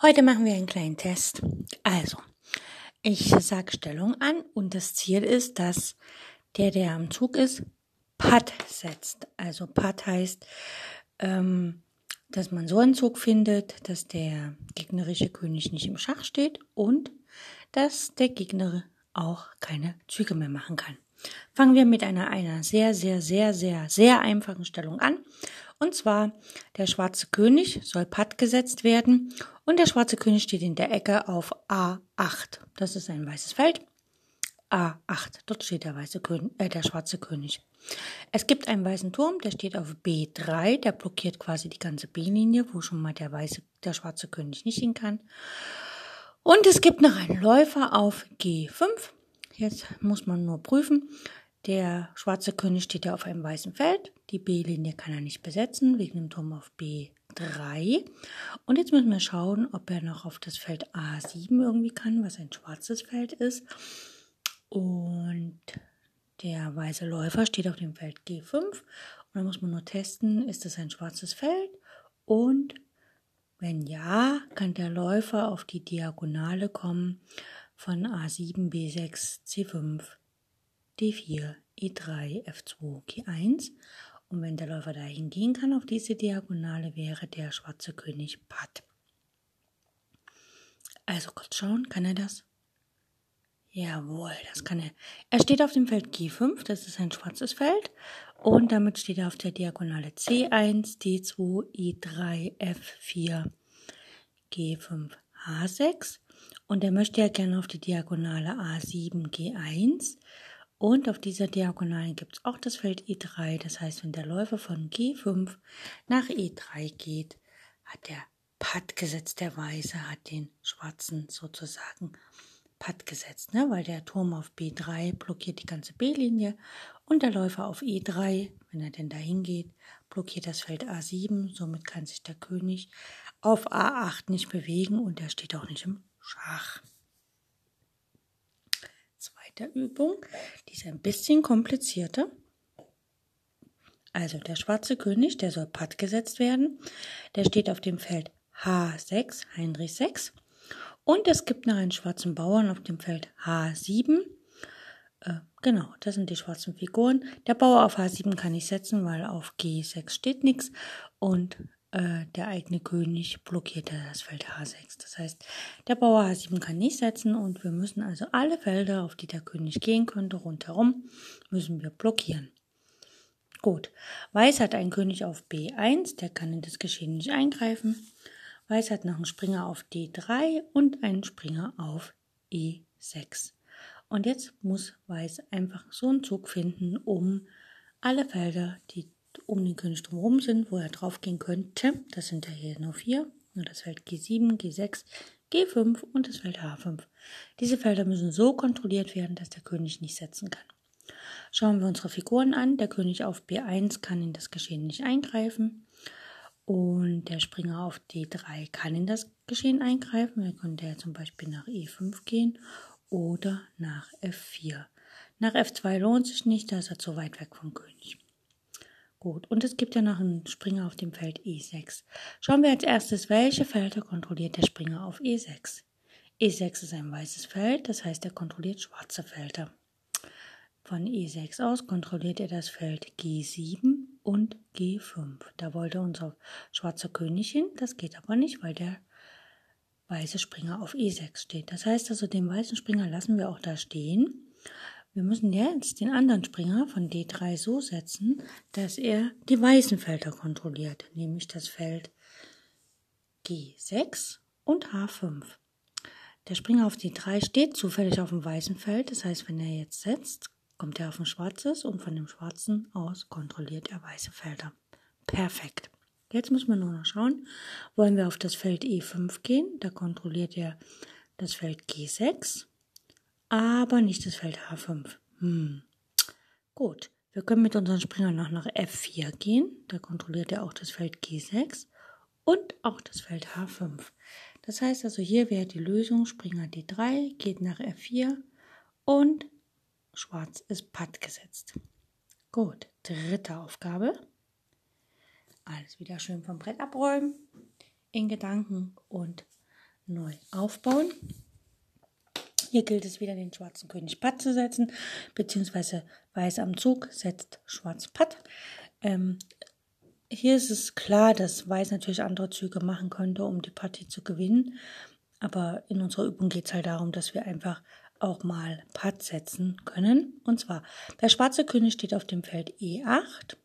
Heute machen wir einen kleinen Test. Also, ich sage Stellung an und das Ziel ist, dass der, der am Zug ist, Patt setzt. Also Patt heißt, ähm, dass man so einen Zug findet, dass der gegnerische König nicht im Schach steht und dass der Gegner auch keine Züge mehr machen kann. Fangen wir mit einer, einer sehr, sehr, sehr, sehr, sehr einfachen Stellung an. Und zwar, der schwarze König soll Patt gesetzt werden und der schwarze König steht in der Ecke auf A8. Das ist ein weißes Feld. A8, dort steht der, weiße König, äh, der schwarze König. Es gibt einen weißen Turm, der steht auf B3, der blockiert quasi die ganze B-Linie, wo schon mal der weiße, der schwarze König nicht hin kann. Und es gibt noch einen Läufer auf G5. Jetzt muss man nur prüfen. Der schwarze König steht ja auf einem weißen Feld. Die B-Linie kann er nicht besetzen, wegen dem Turm auf B3. Und jetzt müssen wir schauen, ob er noch auf das Feld A7 irgendwie kann, was ein schwarzes Feld ist. Und der weiße Läufer steht auf dem Feld G5. Und da muss man nur testen, ist das ein schwarzes Feld? Und wenn ja, kann der Läufer auf die Diagonale kommen von A7, B6, C5, D4, E3, F2, G1. Und wenn der Läufer dahin gehen kann auf diese Diagonale, wäre der schwarze König Patt. Also kurz schauen, kann er das? Jawohl, das kann er. Er steht auf dem Feld G5, das ist ein schwarzes Feld. Und damit steht er auf der Diagonale C1, D2, E3, F4, G5, H6. Und er möchte ja gerne auf die Diagonale A7, G1. Und auf dieser Diagonale gibt es auch das Feld E3. Das heißt, wenn der Läufer von G5 nach E3 geht, hat der Patt gesetzt, der Weiße hat den Schwarzen sozusagen Patt gesetzt, ne? weil der Turm auf B3 blockiert die ganze B-Linie und der Läufer auf E3, wenn er denn dahin geht, blockiert das Feld A7. Somit kann sich der König auf A8 nicht bewegen und er steht auch nicht im Schach. Zweite Übung, die ist ein bisschen komplizierter. Also der schwarze König, der soll Patt gesetzt werden. Der steht auf dem Feld H6, Heinrich 6. Und es gibt noch einen schwarzen Bauern auf dem Feld H7. Äh, genau, das sind die schwarzen Figuren. Der Bauer auf H7 kann ich setzen, weil auf G6 steht nichts. Und äh, der eigene König blockiert das Feld H6. Das heißt, der Bauer H7 kann nicht setzen und wir müssen also alle Felder, auf die der König gehen könnte, rundherum, müssen wir blockieren. Gut, Weiß hat einen König auf B1, der kann in das Geschehen nicht eingreifen. Weiß hat noch einen Springer auf D3 und einen Springer auf E6. Und jetzt muss Weiß einfach so einen Zug finden, um alle Felder, die um den König drumherum sind, wo er draufgehen könnte. Das sind ja hier nur vier. Nur das Feld G7, G6, G5 und das Feld H5. Diese Felder müssen so kontrolliert werden, dass der König nicht setzen kann. Schauen wir unsere Figuren an. Der König auf B1 kann in das Geschehen nicht eingreifen. Und der Springer auf D3 kann in das Geschehen eingreifen. Er könnte ja zum Beispiel nach E5 gehen oder nach F4. Nach F2 lohnt sich nicht, da ist er zu weit weg vom König. Gut, und es gibt ja noch einen Springer auf dem Feld E6. Schauen wir als erstes, welche Felder kontrolliert der Springer auf E6. E6 ist ein weißes Feld, das heißt, er kontrolliert schwarze Felder. Von E6 aus kontrolliert er das Feld G7 und G5. Da wollte unser schwarzer König hin, das geht aber nicht, weil der weiße Springer auf E6 steht. Das heißt also, den weißen Springer lassen wir auch da stehen. Wir müssen jetzt den anderen Springer von D3 so setzen, dass er die weißen Felder kontrolliert, nämlich das Feld G6 und H5. Der Springer auf D3 steht zufällig auf dem weißen Feld, das heißt, wenn er jetzt setzt, kommt er auf ein schwarzes und von dem schwarzen aus kontrolliert er weiße Felder. Perfekt. Jetzt müssen wir nur noch schauen, wollen wir auf das Feld E5 gehen, da kontrolliert er das Feld G6, aber nicht das Feld H5. Hm. Gut, wir können mit unseren Springern noch nach F4 gehen, da kontrolliert er auch das Feld G6 und auch das Feld H5. Das heißt also, hier wäre die Lösung, Springer D3 geht nach F4 und Schwarz ist patt gesetzt. Gut, dritte Aufgabe. Alles wieder schön vom Brett abräumen, in Gedanken und neu aufbauen. Hier gilt es wieder, den schwarzen König Patt zu setzen, beziehungsweise Weiß am Zug setzt Schwarz Patt. Ähm, hier ist es klar, dass Weiß natürlich andere Züge machen könnte, um die Partie zu gewinnen. Aber in unserer Übung geht es halt darum, dass wir einfach auch mal Patt setzen können. Und zwar, der schwarze König steht auf dem Feld E8.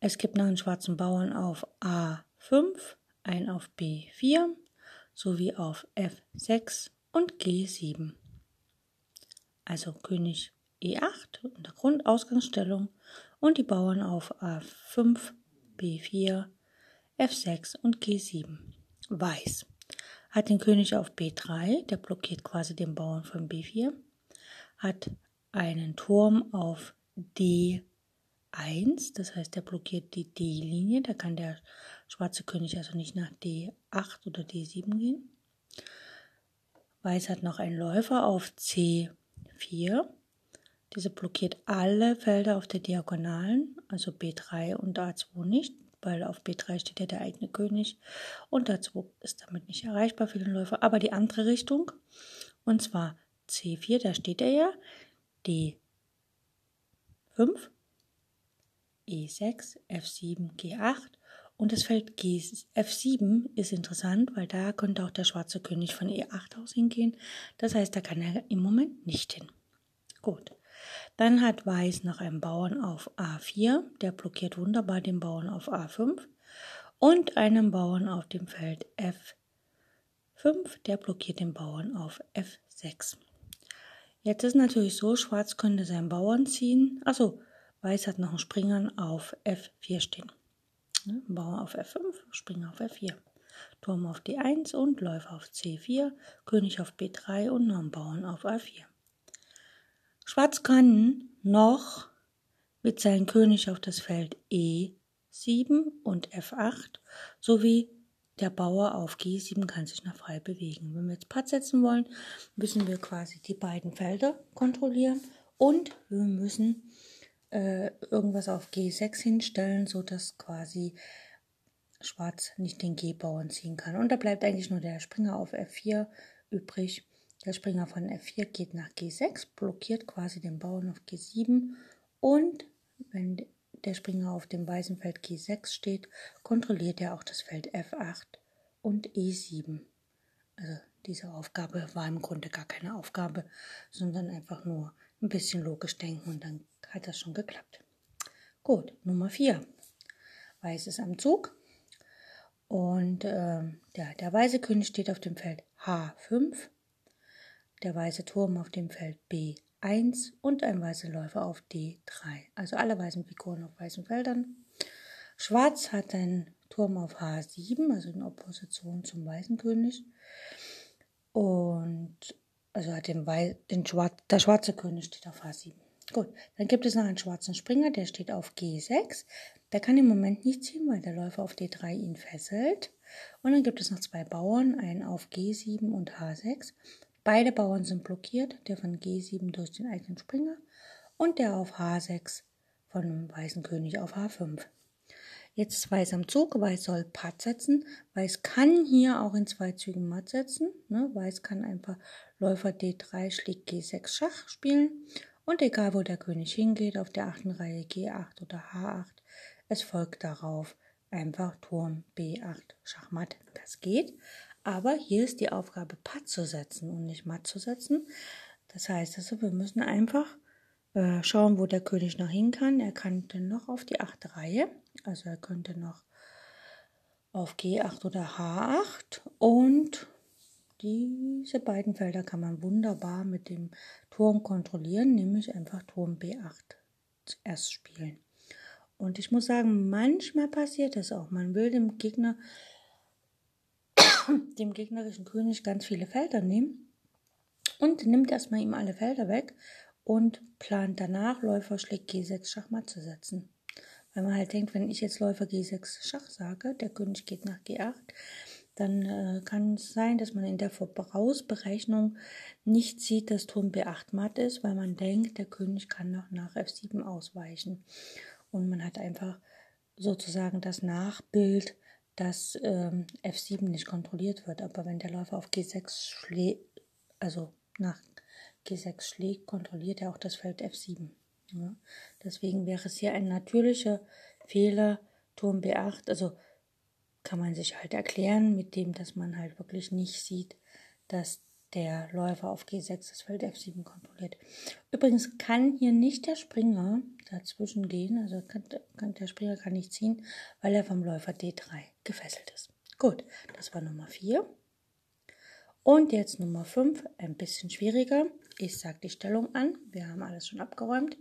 Es gibt noch einen schwarzen Bauern auf A5, einen auf B4 sowie auf F6 und G7. Also König E8 in der Grundausgangsstellung und die Bauern auf A5, B4, F6 und G7. Weiß hat den König auf B3, der blockiert quasi den Bauern von B4, hat einen Turm auf D1, das heißt, der blockiert die D-Linie, da kann der schwarze König also nicht nach D8 oder D7 gehen. Weiß hat noch einen Läufer auf C4. Diese blockiert alle Felder auf der Diagonalen, also B3 und A2 nicht weil auf B3 steht ja der eigene König und A2 ist damit nicht erreichbar für den Läufer, aber die andere Richtung, und zwar C4, da steht er ja, D5, E6, F7, G8 und das Feld G, F7 ist interessant, weil da könnte auch der schwarze König von E8 aus hingehen. Das heißt, da kann er im Moment nicht hin. Gut. Dann hat Weiß noch einen Bauern auf A4, der blockiert wunderbar den Bauern auf A5 und einen Bauern auf dem Feld F5, der blockiert den Bauern auf F6. Jetzt ist natürlich so, Schwarz könnte seinen Bauern ziehen. Also Weiß hat noch einen Springer auf F4 stehen. Bauer auf F5, Springer auf F4. Turm auf D1 und Läufer auf C4, König auf B3 und noch Bauern auf A4. Schwarz kann noch mit seinem König auf das Feld E7 und F8 sowie der Bauer auf G7 kann sich noch frei bewegen. Wenn wir jetzt Patt setzen wollen, müssen wir quasi die beiden Felder kontrollieren und wir müssen äh, irgendwas auf G6 hinstellen, sodass quasi Schwarz nicht den G-Bauern ziehen kann. Und da bleibt eigentlich nur der Springer auf F4 übrig. Der Springer von F4 geht nach G6, blockiert quasi den Bauern auf G7 und wenn der Springer auf dem weißen Feld G6 steht, kontrolliert er auch das Feld F8 und E7. Also diese Aufgabe war im Grunde gar keine Aufgabe, sondern einfach nur ein bisschen logisch denken und dann hat das schon geklappt. Gut, Nummer 4. Weiß ist am Zug und äh, der, der weiße König steht auf dem Feld H5 der weiße Turm auf dem Feld B1 und ein weißer Läufer auf D3. Also alle weißen Figuren auf weißen Feldern. Schwarz hat einen Turm auf H7, also in Opposition zum weißen König. Und also hat den, Wei den Schwar der schwarze König steht auf H7. Gut, dann gibt es noch einen schwarzen Springer, der steht auf G6. Der kann im Moment nicht ziehen, weil der Läufer auf D3 ihn fesselt. Und dann gibt es noch zwei Bauern, einen auf G7 und H6. Beide Bauern sind blockiert, der von G7 durch den eigenen Springer und der auf H6 von dem weißen König auf H5. Jetzt ist Weiß am Zug, Weiß soll Patt setzen. Weiß kann hier auch in zwei Zügen Matt setzen. Ne? Weiß kann einfach Läufer D3 schlägt G6 Schach spielen. Und egal wo der König hingeht, auf der achten Reihe G8 oder H8, es folgt darauf einfach Turm B8 Schachmatt. Das geht. Aber hier ist die Aufgabe, Patt zu setzen und nicht matt zu setzen. Das heißt also, wir müssen einfach äh, schauen, wo der König noch hin kann. Er könnte noch auf die achte Reihe, also er könnte noch auf G8 oder H8 und diese beiden Felder kann man wunderbar mit dem Turm kontrollieren, nämlich einfach Turm B8 zuerst spielen. Und ich muss sagen, manchmal passiert es auch. Man will dem Gegner, dem gegnerischen König ganz viele Felder nehmen und nimmt erstmal ihm alle Felder weg und plant danach Läufer schlägt G6 Schachmatt zu setzen. Weil man halt denkt, wenn ich jetzt Läufer G6 Schach sage, der König geht nach G8, dann äh, kann es sein, dass man in der Vorausberechnung nicht sieht, dass Turm B8 matt ist, weil man denkt, der König kann noch nach F7 ausweichen. Und man hat einfach sozusagen das Nachbild, dass ähm, F7 nicht kontrolliert wird. Aber wenn der Läufer auf G6 schlägt, also nach G6 schlägt, kontrolliert er auch das Feld F7. Ja. Deswegen wäre es hier ein natürlicher Fehler, Turm B8, also kann man sich halt erklären mit dem, dass man halt wirklich nicht sieht, dass der Läufer auf G6 das Feld F7 kontrolliert. Übrigens kann hier nicht der Springer dazwischen gehen, also kann, kann, der Springer kann nicht ziehen, weil er vom Läufer D3 gefesselt ist. Gut, das war Nummer 4. Und jetzt Nummer 5, ein bisschen schwieriger. Ich sage die Stellung an. Wir haben alles schon abgeräumt.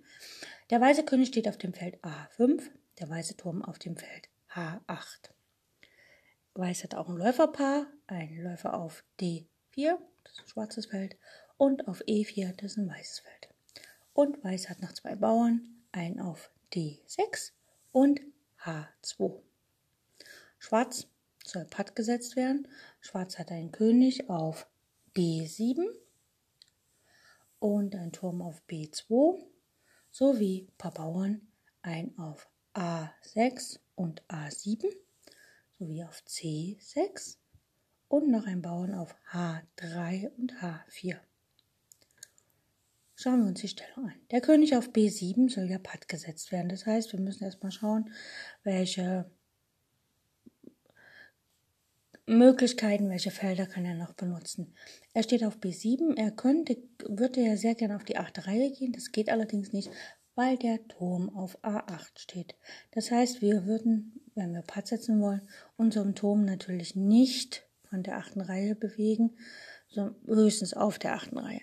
Der weiße König steht auf dem Feld A5, der weiße Turm auf dem Feld H8. Weiß hat auch ein Läuferpaar, ein Läufer auf D4, das ist ein schwarzes Feld, und auf E4, das ist ein weißes Feld. Und Weiß hat noch zwei Bauern, einen auf D6 und H2. Schwarz soll Patt gesetzt werden. Schwarz hat einen König auf B7 und ein Turm auf B2 sowie ein paar Bauern, ein auf A6 und A7 sowie auf C6 und noch ein Bauern auf H3 und H4. Schauen wir uns die Stellung an. Der König auf B7 soll ja Patt gesetzt werden. Das heißt, wir müssen erstmal schauen, welche Möglichkeiten, welche Felder kann er noch benutzen. Er steht auf B7, er könnte, würde ja sehr gerne auf die achte Reihe gehen, das geht allerdings nicht, weil der Turm auf A8 steht. Das heißt, wir würden, wenn wir Patt setzen wollen, unseren Turm natürlich nicht von der achten Reihe bewegen, sondern höchstens auf der achten Reihe.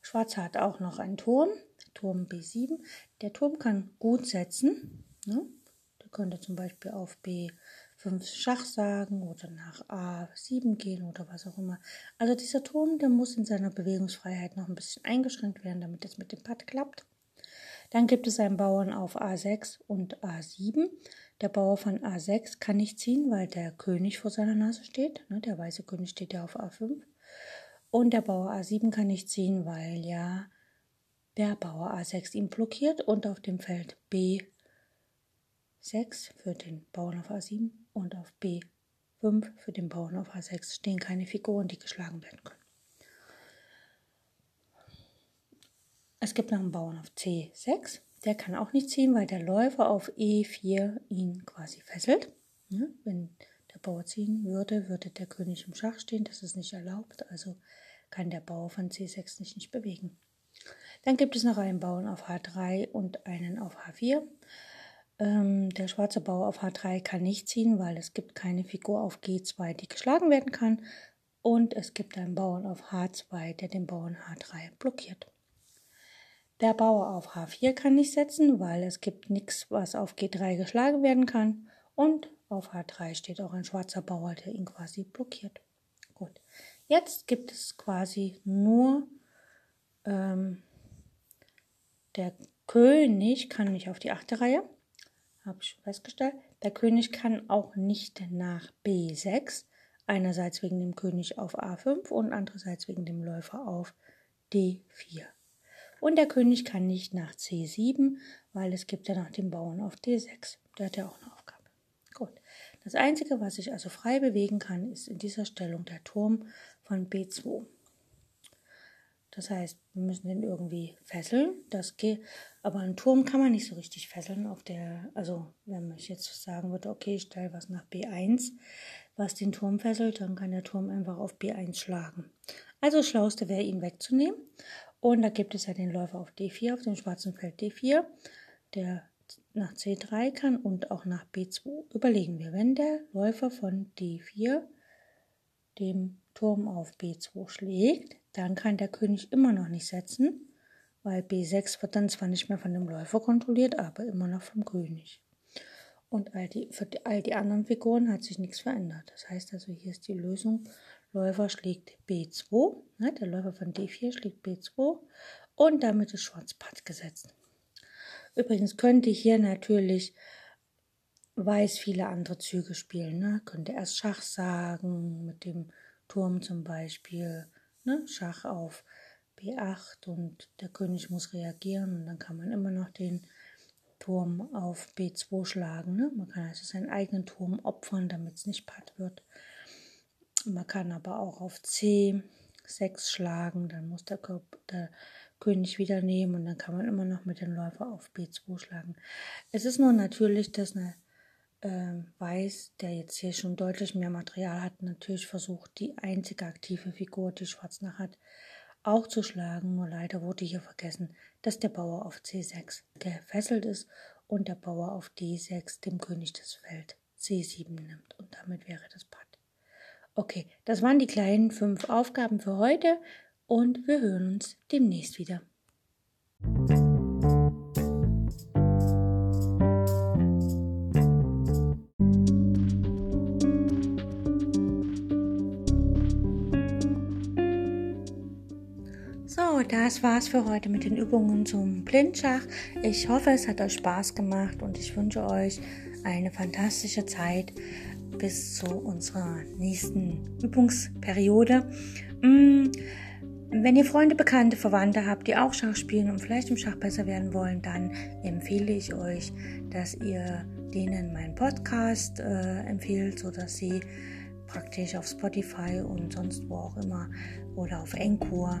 Schwarz hat auch noch einen Turm, Turm B7. Der Turm kann gut setzen. Ne? Der könnte zum Beispiel auf B 5 Schach sagen oder nach A7 gehen oder was auch immer. Also dieser Turm, der muss in seiner Bewegungsfreiheit noch ein bisschen eingeschränkt werden, damit es mit dem Patt klappt. Dann gibt es einen Bauern auf A6 und A7. Der Bauer von A6 kann nicht ziehen, weil der König vor seiner Nase steht. Ne, der weiße König steht ja auf A5. Und der Bauer A7 kann nicht ziehen, weil ja der Bauer A6 ihn blockiert und auf dem Feld B 6 für den Bauern auf A7 und auf B5 für den Bauern auf A6 stehen keine Figuren, die geschlagen werden können. Es gibt noch einen Bauern auf C6, der kann auch nicht ziehen, weil der Läufer auf E4 ihn quasi fesselt. Ja, wenn der Bauer ziehen würde, würde der König im Schach stehen, das ist nicht erlaubt, also kann der Bauer von C6 sich nicht bewegen. Dann gibt es noch einen Bauern auf H3 und einen auf H4. Ähm, der schwarze Bauer auf H3 kann nicht ziehen, weil es gibt keine Figur auf G2, die geschlagen werden kann. Und es gibt einen Bauern auf H2, der den Bauern H3 blockiert. Der Bauer auf H4 kann nicht setzen, weil es gibt nichts, was auf G3 geschlagen werden kann. Und auf H3 steht auch ein schwarzer Bauer, der ihn quasi blockiert. Gut, jetzt gibt es quasi nur ähm, der König kann nicht auf die achte Reihe habe ich festgestellt. Der König kann auch nicht nach B6, einerseits wegen dem König auf A5 und andererseits wegen dem Läufer auf D4. Und der König kann nicht nach C7, weil es gibt ja noch den Bauern auf D6. Der hat ja auch eine Aufgabe. Gut. Das Einzige, was ich also frei bewegen kann, ist in dieser Stellung der Turm von B2. Das heißt, wir müssen den irgendwie fesseln. Das geht, aber einen Turm kann man nicht so richtig fesseln. Auf der, also wenn ich jetzt sagen würde, okay, ich stelle was nach B1, was den Turm fesselt, dann kann der Turm einfach auf B1 schlagen. Also das Schlauste wäre, ihn wegzunehmen. Und da gibt es ja den Läufer auf D4, auf dem schwarzen Feld D4, der nach C3 kann und auch nach B2. Überlegen wir, wenn der Läufer von D4 dem Turm auf B2 schlägt, dann kann der König immer noch nicht setzen, weil B6 wird dann zwar nicht mehr von dem Läufer kontrolliert, aber immer noch vom König. Und all die, für all die anderen Figuren hat sich nichts verändert. Das heißt also, hier ist die Lösung, Läufer schlägt B2, ne, der Läufer von D4 schlägt B2 und damit ist Schwarz Patt gesetzt. Übrigens könnte hier natürlich Weiß viele andere Züge spielen. Ne? Könnte erst Schach sagen, mit dem Turm zum Beispiel. Ne? Schach auf B8 und der König muss reagieren und dann kann man immer noch den Turm auf B2 schlagen. Ne? Man kann also seinen eigenen Turm opfern, damit es nicht patt wird. Man kann aber auch auf C6 schlagen, dann muss der, der König wieder nehmen und dann kann man immer noch mit dem Läufer auf B2 schlagen. Es ist nur natürlich, dass eine äh, Weiß, der jetzt hier schon deutlich mehr Material hat, natürlich versucht, die einzige aktive Figur, die Schwarz noch hat, auch zu schlagen. Nur leider wurde hier vergessen, dass der Bauer auf C6 gefesselt ist und der Bauer auf D6 dem König das Feld C7 nimmt. Und damit wäre das Patt. Okay, das waren die kleinen fünf Aufgaben für heute und wir hören uns demnächst wieder. So, das war's für heute mit den Übungen zum Blindschach. Ich hoffe, es hat euch Spaß gemacht und ich wünsche euch eine fantastische Zeit bis zu unserer nächsten Übungsperiode. Mm, wenn ihr Freunde, Bekannte, Verwandte habt, die auch Schach spielen und vielleicht im Schach besser werden wollen, dann empfehle ich euch, dass ihr denen meinen Podcast äh, empfehlt, sodass sie praktisch auf Spotify und sonst wo auch immer oder auf Encore